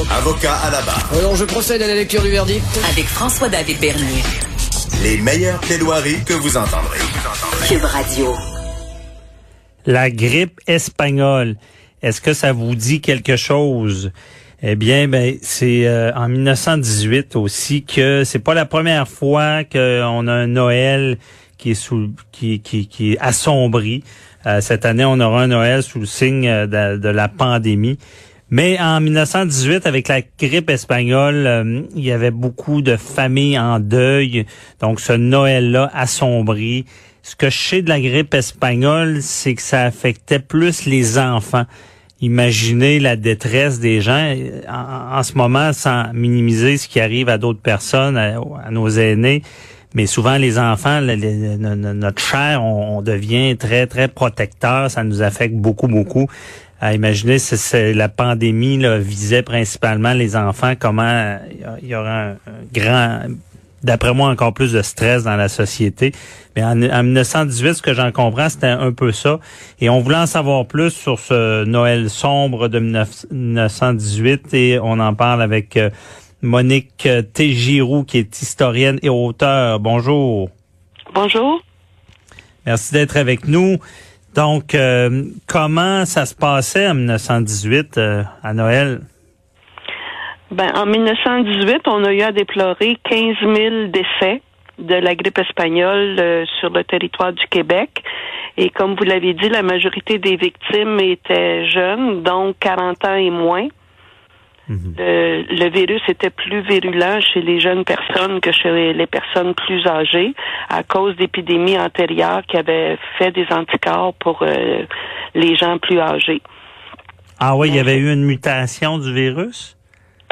Avocat à la barre. Alors je procède à la lecture du verdict. avec François-David Bernier. Les meilleures plaidoiries que vous entendrez. Cube Radio. La grippe espagnole, est-ce que ça vous dit quelque chose? Eh bien, ben, c'est euh, en 1918 aussi que c'est pas la première fois qu'on a un Noël qui est sous, qui, qui, qui est assombri. Euh, cette année, on aura un Noël sous le signe euh, de, de la pandémie. Mais en 1918, avec la grippe espagnole, euh, il y avait beaucoup de familles en deuil. Donc, ce Noël-là assombri. Ce que je sais de la grippe espagnole, c'est que ça affectait plus les enfants. Imaginez la détresse des gens en, ce moment, sans minimiser ce qui arrive à d'autres personnes, à, nos aînés. Mais souvent, les enfants, notre chair, on devient très, très protecteur. Ça nous affecte beaucoup, beaucoup. À imaginer si c'est- la pandémie là, visait principalement les enfants, comment il y aura un, grand, d'après moi, encore plus de stress dans la société. Mais en, en 1918, ce que j'en comprends, c'était un peu ça. Et on voulait en savoir plus sur ce Noël sombre de 19- 1918 et on en parle avec euh, Monique euh, Tégirou, qui est historienne et auteure. Bonjour. Bonjour. Merci d'être avec nous. Donc, euh, comment ça se passait en 1918 euh, à Noël? Ben, en 1918, on a eu à déplorer 15 000 décès de la grippe espagnole euh, sur le territoire du Québec. Et comme vous l'avez dit, la majorité des victimes étaient jeunes, donc 40 ans et moins. Le, le virus était plus virulent chez les jeunes personnes que chez les personnes plus âgées à cause d'épidémies antérieures qui avaient fait des anticorps pour euh, les gens plus âgés. Ah oui, il y avait eu une mutation du virus?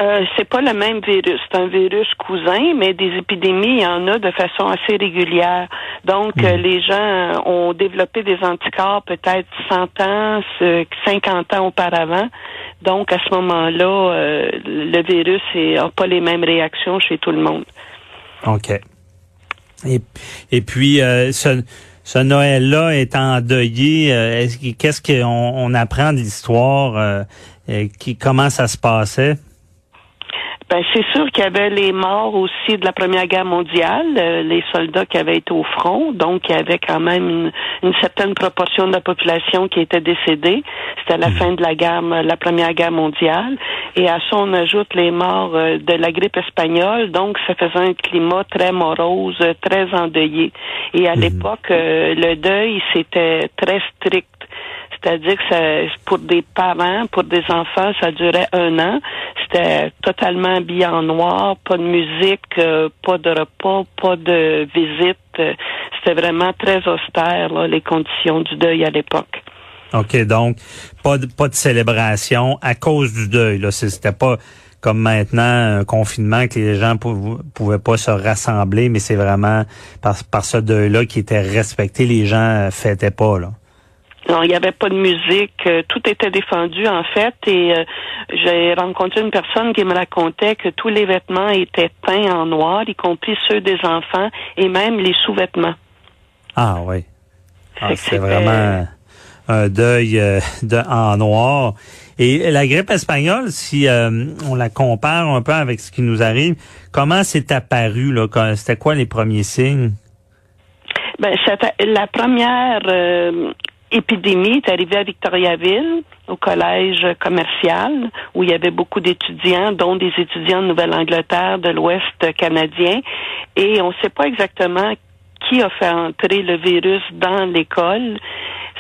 Euh, c'est pas le même virus. C'est un virus cousin, mais des épidémies, il y en a de façon assez régulière. Donc, euh, les gens ont développé des anticorps peut-être 100 ans, ce- 50 ans auparavant. Donc, à ce moment-là, euh, le virus n'a pas les mêmes réactions chez tout le monde. OK. Et, et puis, ce, ce Noël-là est endeuillé. est-ce que- Qu'est-ce qu'on on apprend de l'histoire? qui, comment ça se passait? Ben, c'est sûr qu'il y avait les morts aussi de la Première Guerre mondiale, euh, les soldats qui avaient été au front, donc il y avait quand même une, une certaine proportion de la population qui était décédée. C'était à la fin de la guerre, la Première Guerre mondiale, et à ça on ajoute les morts euh, de la grippe espagnole, donc ça faisait un climat très morose, euh, très endeuillé. Et à l'époque, euh, le deuil c'était très strict. C'est-à-dire que ça, pour des parents, pour des enfants, ça durait un an. C'était totalement habillé en noir, pas de musique, euh, pas de repas, pas de visite. Euh, C'était vraiment très austère, là, les conditions du deuil à l'époque. OK, donc, pas de, pas de célébration à cause du deuil. Là, c'était pas comme maintenant un confinement que les gens pou- pouvaient pas se rassembler, mais c'est vraiment par, par ce deuil-là qui était respecté. Les gens euh, fêtaient pas, là. Non, il n'y avait pas de musique, euh, tout était défendu en fait. Et euh, j'ai rencontré une personne qui me racontait que tous les vêtements étaient peints en noir, y compris ceux des enfants et même les sous-vêtements. Ah oui. Ah, c'est vraiment un deuil euh, de, en noir. Et la grippe espagnole, si euh, on la compare un peu avec ce qui nous arrive, comment c'est apparu? là? C'était quoi les premiers signes? Ben, la première euh, épidémie est arrivée à Victoriaville, au collège commercial, où il y avait beaucoup d'étudiants, dont des étudiants de Nouvelle-Angleterre, de l'Ouest canadien. Et on ne sait pas exactement qui a fait entrer le virus dans l'école.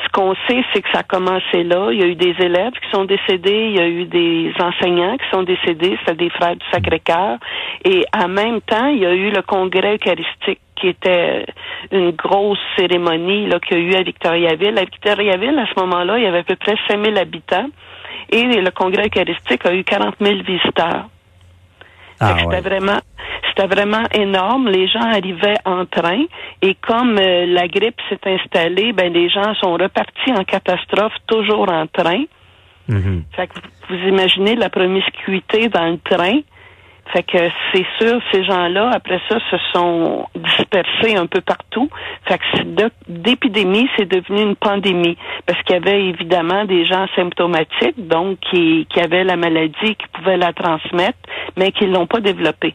Ce qu'on sait, c'est que ça a commencé là. Il y a eu des élèves qui sont décédés, il y a eu des enseignants qui sont décédés, c'est des frères du Sacré-Cœur. Et en même temps, il y a eu le congrès eucharistique qui était une grosse cérémonie là, qu'il y a eu à Victoriaville. À Victoriaville, à ce moment-là, il y avait à peu près 5000 habitants. Et le congrès eucharistique a eu 40 000 visiteurs. Ah, ouais. C'était vraiment, c'était vraiment énorme. Les gens arrivaient en train et comme euh, la grippe s'est installée, ben les gens sont repartis en catastrophe, toujours en train. Mhm. Fait que vous vous imaginez la promiscuité dans le train. Fait que c'est sûr, ces gens-là, après ça, se sont dispersés un peu partout. Fait que d'épidémie, c'est devenu une pandémie. Parce qu'il y avait évidemment des gens symptomatiques, donc qui, qui avaient la maladie, qui pouvaient la transmettre, mais qui l'ont pas développée.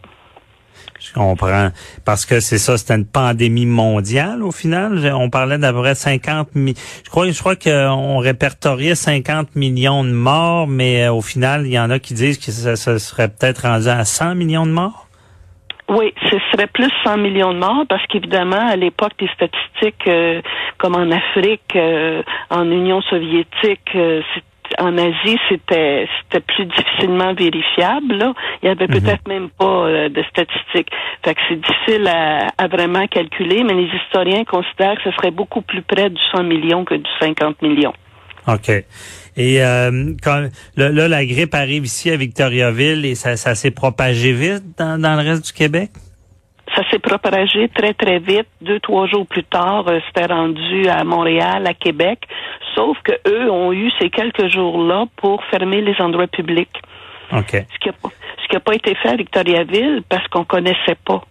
Je comprends. Parce que c'est ça, c'était une pandémie mondiale au final. On parlait d'à peu près 50 mi- Je crois, je crois qu'on répertoriait 50 millions de morts, mais euh, au final, il y en a qui disent que ça, serait peut-être rendu à 100 millions de morts. Oui, ce serait plus 100 millions de morts parce qu'évidemment, à l'époque, des statistiques euh, comme en Afrique, euh, en Union soviétique, euh, en Asie, c'était c'était plus difficilement vérifiable. Là. Il y avait peut-être même pas euh, de statistiques. Fait que c'est difficile à, à vraiment calculer, mais les historiens considèrent que ce serait beaucoup plus près du 100 millions que du 50 millions. OK. Et euh, quand, là, là, la grippe arrive ici à Victoriaville et ça, ça s'est propagé vite dans, dans le reste du Québec? Ça s'est propagé très, très vite. Deux, trois jours plus tard, euh, c'était rendu à Montréal, à Québec. Sauf que eux ont eu ces quelques jours-là pour fermer les endroits publics. OK. Ce qui n'a pas, été fait à Victoriaville parce qu'on connaissait pas.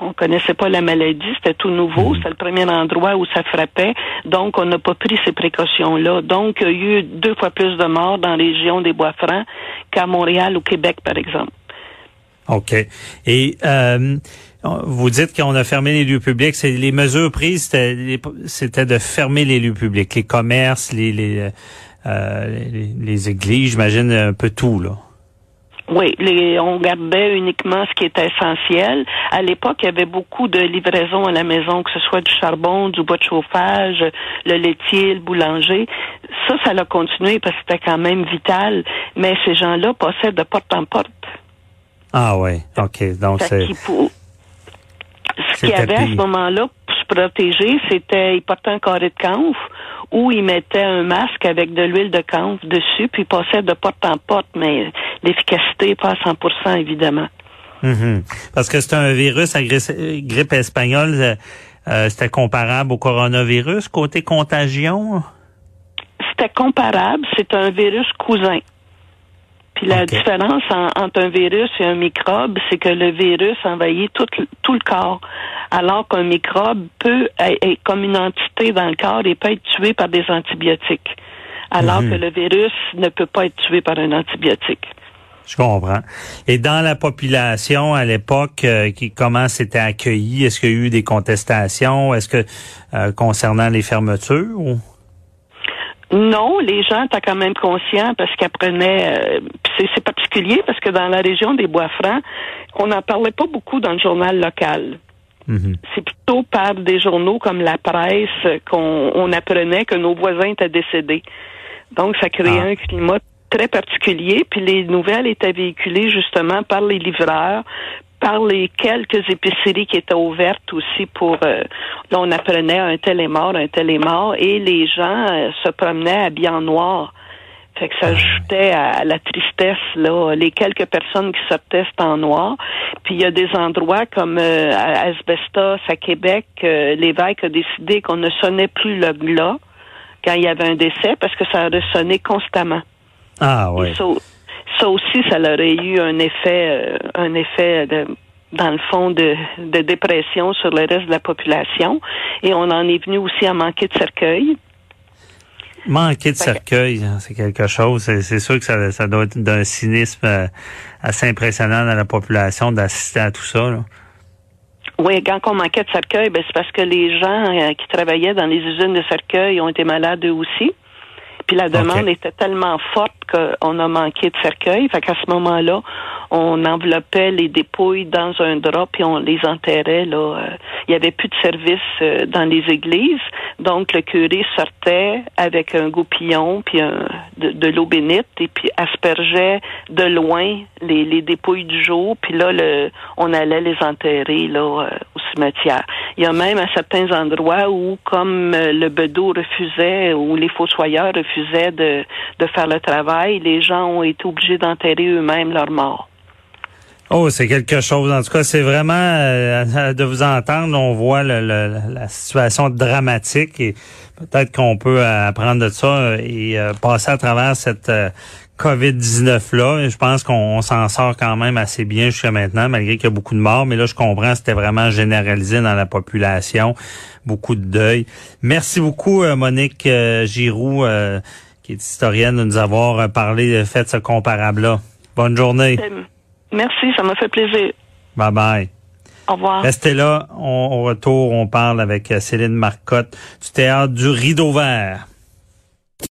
On connaissait pas la maladie, c'était tout nouveau, c'était le premier endroit où ça frappait, donc on n'a pas pris ces précautions-là. Donc, il y a eu deux fois plus de morts dans la région des Bois-Francs qu'à Montréal ou Québec, par exemple. OK. Et euh, vous dites qu'on a fermé les lieux publics. C'est les mesures prises, c'était de fermer les lieux publics, les commerces, les les, euh, les, les églises, j'imagine un peu tout là. Oui, les, on gardait uniquement ce qui était essentiel. À l'époque, il y avait beaucoup de livraisons à la maison, que ce soit du charbon, du bois de chauffage, le laitier, le boulanger. Ça, ça l'a continué parce que c'était quand même vital. Mais ces gens-là passaient de porte en porte. Ah ouais. OK. Donc c'est Ce qu'il y avait à ce moment-là pour se protéger, c'était ils portaient un carré de camphre ou ils mettaient un masque avec de l'huile de camphre dessus, puis ils passaient de porte en porte, mais l'efficacité n'est pas à 100 évidemment. Mhm. parce que c'est un virus, grippe, grippe espagnole, euh, euh, c'était comparable au coronavirus côté contagion? C'était comparable, c'est un virus cousin. Puis la différence en- entre un virus et un microbe, c'est que le virus envahit tout, le- tout le corps, alors qu'un microbe peut être comme une entité dans le corps et peut être tué par des antibiotiques, alors Mhm. que le virus ne peut pas être tué par un antibiotique. Je comprends. Et dans la population à l'époque, euh, qui comment c'était accueilli? Est-ce qu'il y a eu des contestations? Est-ce que euh, concernant les fermetures ou? Non, les gens étaient quand même conscients parce qu'ils apprenaient. euh, c'est, particulier parce que dans la région des Bois-Francs, on n'en parlait pas beaucoup dans le journal local. Mhm. C'est plutôt par des journaux comme la presse qu'on on apprenait que nos voisins étaient décédés. Donc, ça créait Ah. un climat très particulier. Puis les nouvelles étaient véhiculées justement par les livreurs, par les quelques épiceries qui étaient ouvertes aussi pour... euh, là, on apprenait un tel est mort, un tel est mort, et les gens euh, se promenaient habillés en noir. Fait que ça ajoutait à la tristesse, là. Les quelques personnes qui sortaient, en noir. Puis il y a des endroits comme euh, à Asbestos, à Québec, euh, l'évêque a décidé qu'on ne sonnait plus le glas quand il y avait un décès parce que ça ressonnait constamment. Ah ouais. Ça, aussi, ça aurait eu un effet, euh, un effet de, dans le fond de, de dépression sur le reste de la population. Et on en est venu aussi à manquer de cercueil. Manquer de cercueil, hein, c'est quelque chose. C'est, sûr que ça, ça doit être d'un cynisme euh, assez impressionnant dans la population d'assister à tout ça. là. Oui, quand on manquait de cercueil, ben, c'est parce que les gens euh, qui travaillaient dans les usines de cercueil ont été malades eux aussi. Puis la demande était tellement forte qu'on a manqué de cercueil. Fait qu'à ce moment-là, on enveloppait les dépouilles dans un drap puis on les enterrait. Là. Euh, Il y avait plus de service euh, dans les églises. Donc le curé sortait avec un goupillon puis un- de, de l'eau bénite et puis aspergeait de loin les, les dépouilles du jour. Puis là, le, on allait les enterrer là euh, Il y a même à certains endroits où, comme euh, le bedeau refusait, ou les fossoyeurs refusaient de, de faire le travail, les gens ont été obligés d'enterrer eux-mêmes leurs morts. Oh, c'est quelque chose. En tout cas, c'est vraiment euh, de vous entendre. On voit le, le, la situation dramatique et peut-être qu'on peut apprendre de ça et euh, passer à travers cette euh, COVID-19 là. Je pense qu'on s'en sort quand même assez bien jusqu'à maintenant, malgré qu'il y a beaucoup de morts. Mais là, je comprends, c'était vraiment généralisé dans la population, beaucoup de deuil. Merci beaucoup, Monique Giroux, qui est historienne, de nous avoir parlé, fait ce comparable-là. Bonne journée. Merci, ça m'a fait plaisir. Bye bye. Au revoir. Restez là. On, au retour, on parle avec Céline Marcotte du théâtre du Rideau Vert.